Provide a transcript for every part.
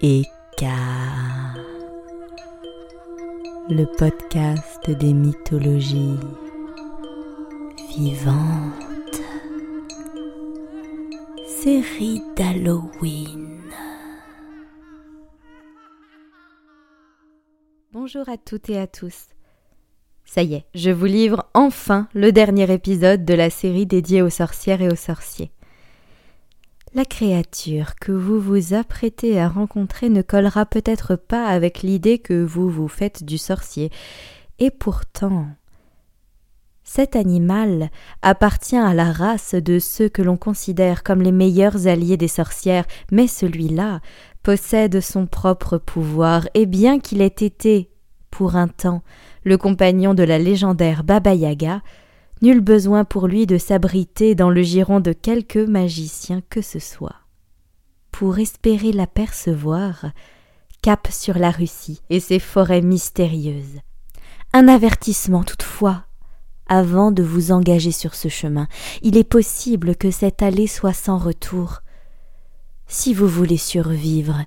Eka, le podcast des mythologies vivantes, série d'Halloween. Bonjour à toutes et à tous. Ça y est, je vous livre enfin le dernier épisode de la série dédiée aux sorcières et aux sorciers. La créature que vous vous apprêtez à rencontrer ne collera peut-être pas avec l'idée que vous vous faites du sorcier, et pourtant cet animal appartient à la race de ceux que l'on considère comme les meilleurs alliés des sorcières, mais celui-là possède son propre pouvoir, et bien qu'il ait été, pour un temps, le compagnon de la légendaire Baba Yaga, nul besoin pour lui de s'abriter dans le giron de quelque magicien que ce soit. Pour espérer l'apercevoir, cap sur la Russie et ses forêts mystérieuses. Un avertissement toutefois. Avant de vous engager sur ce chemin, il est possible que cette allée soit sans retour. Si vous voulez survivre,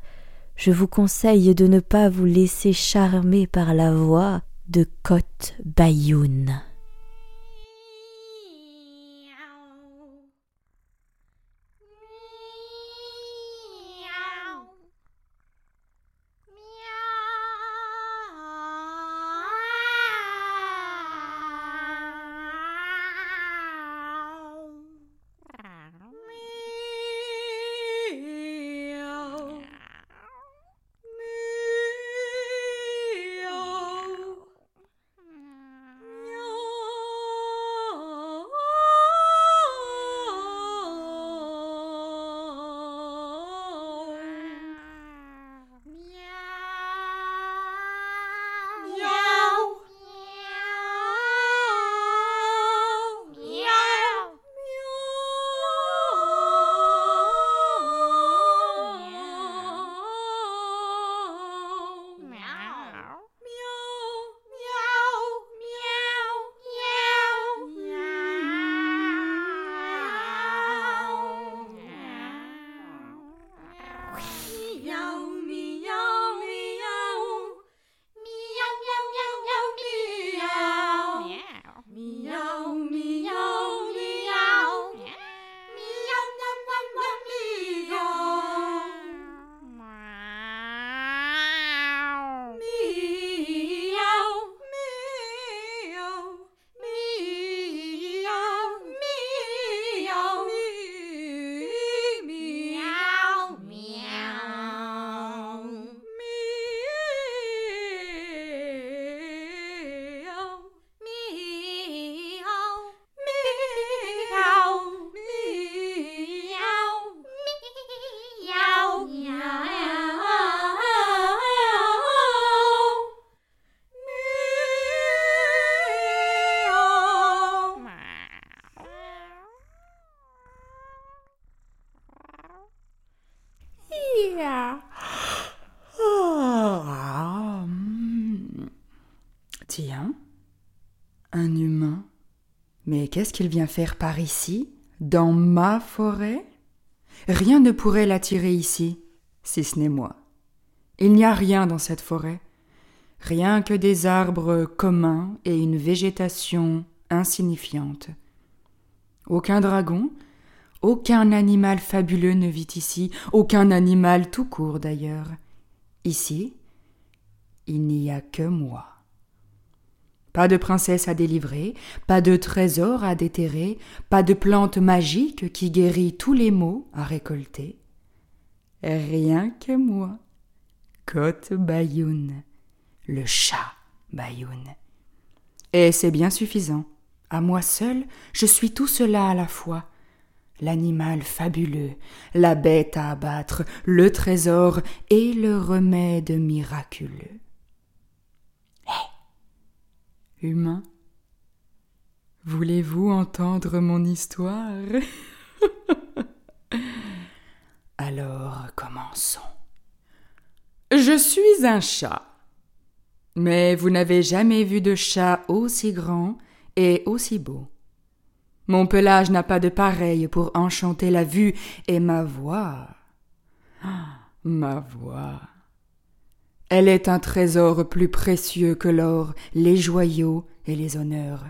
je vous conseille de ne pas vous laisser charmer par la voix de Côte Bayoun. Humain. Mais qu'est-ce qu'il vient faire par ici, dans ma forêt? Rien ne pourrait l'attirer ici, si ce n'est moi. Il n'y a rien dans cette forêt, rien que des arbres communs et une végétation insignifiante. Aucun dragon, aucun animal fabuleux ne vit ici, aucun animal tout court d'ailleurs. Ici, il n'y a que moi. Pas de princesse à délivrer, pas de trésor à déterrer, pas de plante magique qui guérit tous les maux à récolter. Rien que moi, Côte Bayoun, le chat Bayoun. Et c'est bien suffisant. À moi seul, je suis tout cela à la fois l'animal fabuleux, la bête à abattre, le trésor et le remède miraculeux. Humain, voulez-vous entendre mon histoire? Alors commençons. Je suis un chat. Mais vous n'avez jamais vu de chat aussi grand et aussi beau. Mon pelage n'a pas de pareil pour enchanter la vue et ma voix. Ma voix. Elle est un trésor plus précieux que l'or, les joyaux et les honneurs.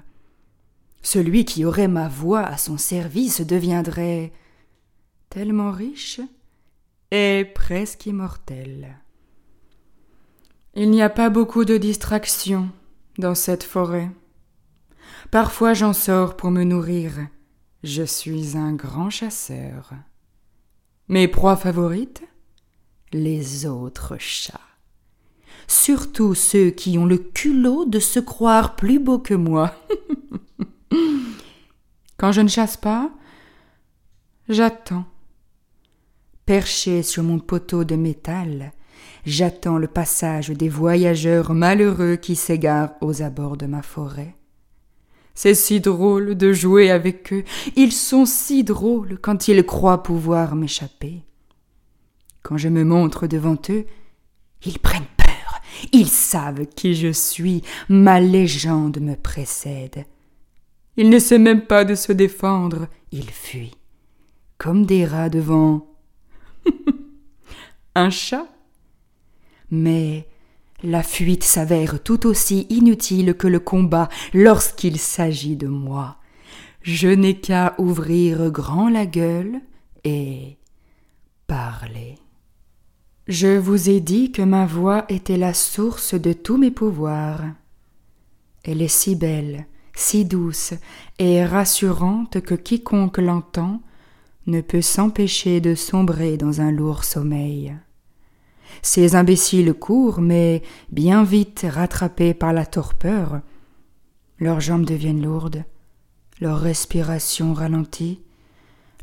Celui qui aurait ma voix à son service deviendrait tellement riche et presque immortel. Il n'y a pas beaucoup de distractions dans cette forêt. Parfois j'en sors pour me nourrir. Je suis un grand chasseur. Mes proies favorites Les autres chats. Surtout ceux qui ont le culot de se croire plus beaux que moi. Quand je ne chasse pas, j'attends. Perché sur mon poteau de métal, j'attends le passage des voyageurs malheureux qui s'égarent aux abords de ma forêt. C'est si drôle de jouer avec eux, ils sont si drôles quand ils croient pouvoir m'échapper. Quand je me montre devant eux, ils prennent ils savent qui je suis, ma légende me précède. Ils ne sait même pas de se défendre, ils fuient, comme des rats devant un chat? Mais la fuite s'avère tout aussi inutile que le combat lorsqu'il s'agit de moi. Je n'ai qu'à ouvrir grand la gueule et parler. Je vous ai dit que ma voix était la source de tous mes pouvoirs. Elle est si belle, si douce et rassurante que quiconque l'entend ne peut s'empêcher de sombrer dans un lourd sommeil. Ces imbéciles courent, mais bien vite rattrapés par la torpeur. Leurs jambes deviennent lourdes, leur respiration ralentit,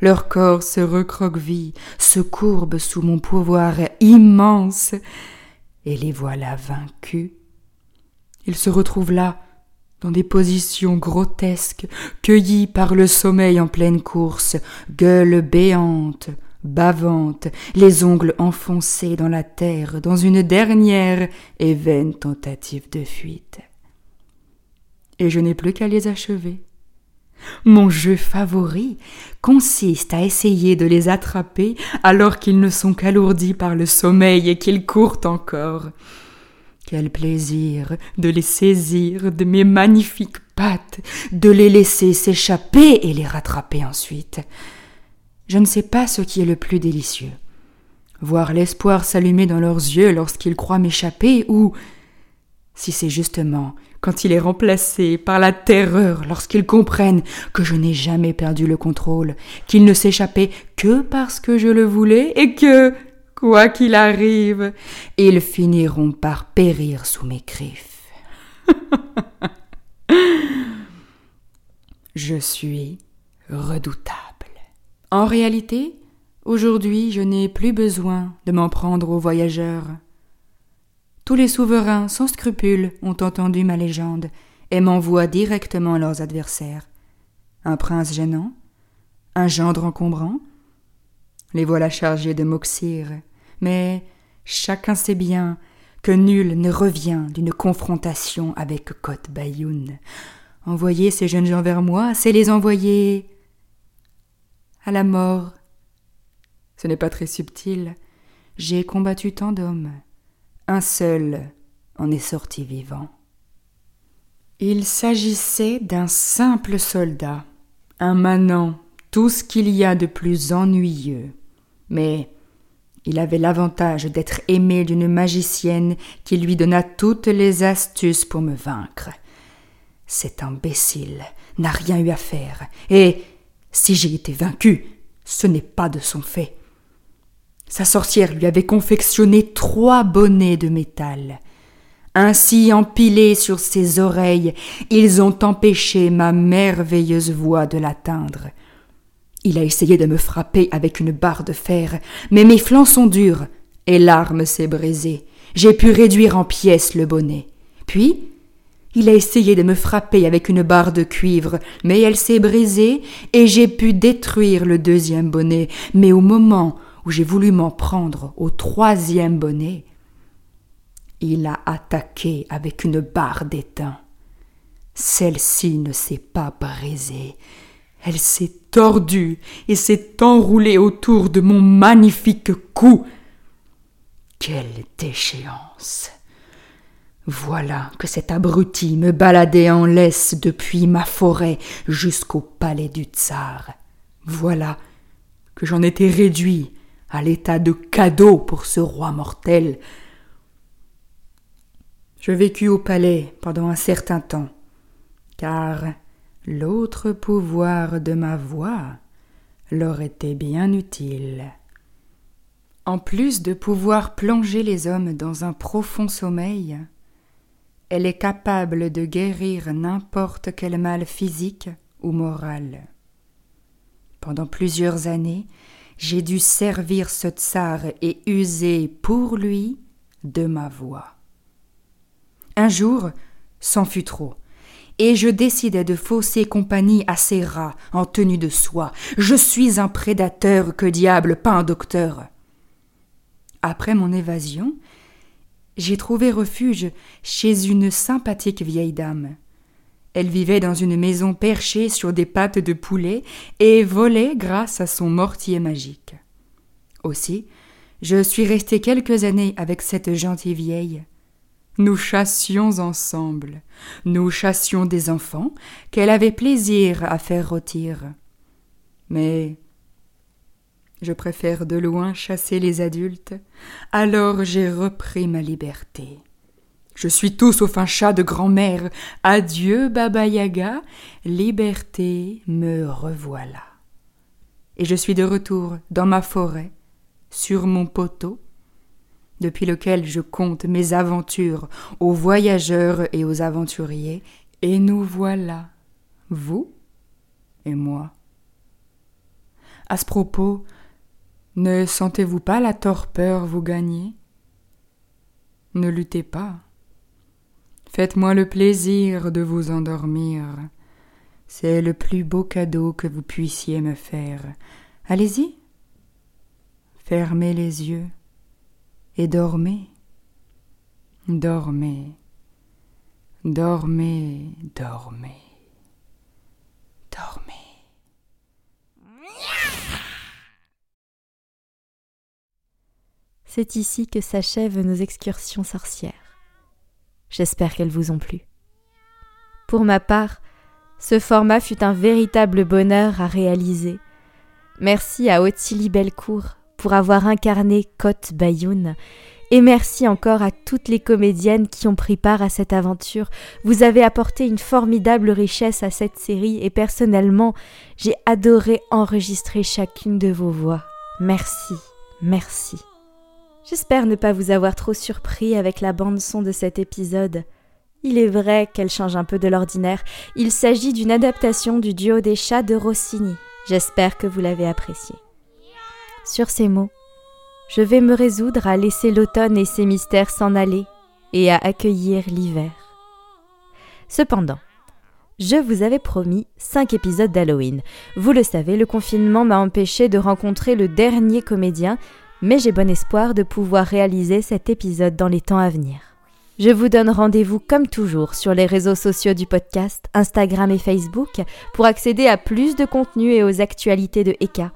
leur corps se recroqueville, se courbe sous mon pouvoir immense, et les voilà vaincus. Ils se retrouvent là, dans des positions grotesques, cueillis par le sommeil en pleine course, gueules béantes, bavantes, les ongles enfoncés dans la terre, dans une dernière et vaine tentative de fuite. Et je n'ai plus qu'à les achever. Mon jeu favori consiste à essayer de les attraper alors qu'ils ne sont qu'alourdis par le sommeil et qu'ils courent encore. Quel plaisir de les saisir de mes magnifiques pattes, de les laisser s'échapper et les rattraper ensuite. Je ne sais pas ce qui est le plus délicieux. Voir l'espoir s'allumer dans leurs yeux lorsqu'ils croient m'échapper ou si c'est justement quand il est remplacé par la terreur lorsqu'ils comprennent que je n'ai jamais perdu le contrôle, qu'il ne s'échappait que parce que je le voulais et que, quoi qu'il arrive, ils finiront par périr sous mes griffes. je suis redoutable. En réalité, aujourd'hui, je n'ai plus besoin de m'en prendre aux voyageurs. Tous les souverains, sans scrupules, ont entendu ma légende et m'envoient directement leurs adversaires. Un prince gênant, un gendre encombrant. Les voilà chargés de m'oxyre, mais chacun sait bien que nul ne revient d'une confrontation avec Côte Bayoun. Envoyer ces jeunes gens vers moi, c'est les envoyer à la mort. Ce n'est pas très subtil. J'ai combattu tant d'hommes. Un seul en est sorti vivant. Il s'agissait d'un simple soldat, un manant, tout ce qu'il y a de plus ennuyeux. Mais il avait l'avantage d'être aimé d'une magicienne qui lui donna toutes les astuces pour me vaincre. Cet imbécile n'a rien eu à faire, et si j'ai été vaincu, ce n'est pas de son fait. Sa sorcière lui avait confectionné trois bonnets de métal. Ainsi empilés sur ses oreilles, ils ont empêché ma merveilleuse voix de l'atteindre. Il a essayé de me frapper avec une barre de fer, mais mes flancs sont durs, et l'arme s'est brisée. J'ai pu réduire en pièces le bonnet. Puis, il a essayé de me frapper avec une barre de cuivre, mais elle s'est brisée et j'ai pu détruire le deuxième bonnet. Mais au moment j'ai voulu m'en prendre au troisième bonnet, il a attaqué avec une barre d'étain. Celle-ci ne s'est pas brisée. Elle s'est tordue et s'est enroulée autour de mon magnifique cou. Quelle déchéance Voilà que cet abruti me baladait en laisse depuis ma forêt jusqu'au palais du tsar. Voilà que j'en étais réduit à l'état de cadeau pour ce roi mortel. Je vécus au palais pendant un certain temps, car l'autre pouvoir de ma voix leur était bien utile. En plus de pouvoir plonger les hommes dans un profond sommeil, elle est capable de guérir n'importe quel mal physique ou moral. Pendant plusieurs années, j'ai dû servir ce tsar et user pour lui de ma voix. Un jour, c'en fut trop, et je décidai de fausser compagnie à ces rats en tenue de soie. Je suis un prédateur, que diable, pas un docteur. Après mon évasion, j'ai trouvé refuge chez une sympathique vieille dame. Elle vivait dans une maison perchée sur des pattes de poulet et volait grâce à son mortier magique. Aussi, je suis resté quelques années avec cette gentille vieille. Nous chassions ensemble. Nous chassions des enfants qu'elle avait plaisir à faire rôtir. Mais je préfère de loin chasser les adultes, alors j'ai repris ma liberté. Je suis tout sauf un chat de grand-mère. Adieu, Baba Yaga. Liberté, me revoilà. Et je suis de retour dans ma forêt, sur mon poteau, depuis lequel je compte mes aventures aux voyageurs et aux aventuriers, et nous voilà, vous et moi. À ce propos, ne sentez-vous pas la torpeur vous gagner Ne luttez pas. Faites-moi le plaisir de vous endormir. C'est le plus beau cadeau que vous puissiez me faire. Allez-y. Fermez les yeux et dormez. Dormez. Dormez, dormez. Dormez. C'est ici que s'achèvent nos excursions sorcières. J'espère qu'elles vous ont plu. Pour ma part, ce format fut un véritable bonheur à réaliser. Merci à Ottilie Belcourt pour avoir incarné Cotte Bayoun. Et merci encore à toutes les comédiennes qui ont pris part à cette aventure. Vous avez apporté une formidable richesse à cette série et personnellement, j'ai adoré enregistrer chacune de vos voix. Merci, merci. J'espère ne pas vous avoir trop surpris avec la bande-son de cet épisode. Il est vrai qu'elle change un peu de l'ordinaire. Il s'agit d'une adaptation du duo des chats de Rossini. J'espère que vous l'avez apprécié. Sur ces mots, je vais me résoudre à laisser l'automne et ses mystères s'en aller et à accueillir l'hiver. Cependant, je vous avais promis cinq épisodes d'Halloween. Vous le savez, le confinement m'a empêché de rencontrer le dernier comédien mais j'ai bon espoir de pouvoir réaliser cet épisode dans les temps à venir. Je vous donne rendez-vous comme toujours sur les réseaux sociaux du podcast, Instagram et Facebook, pour accéder à plus de contenu et aux actualités de Eka.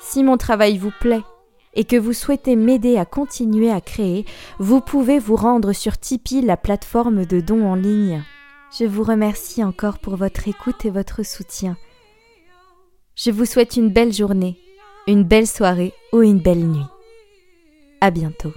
Si mon travail vous plaît et que vous souhaitez m'aider à continuer à créer, vous pouvez vous rendre sur Tipeee, la plateforme de dons en ligne. Je vous remercie encore pour votre écoute et votre soutien. Je vous souhaite une belle journée une belle soirée ou une belle nuit. À bientôt.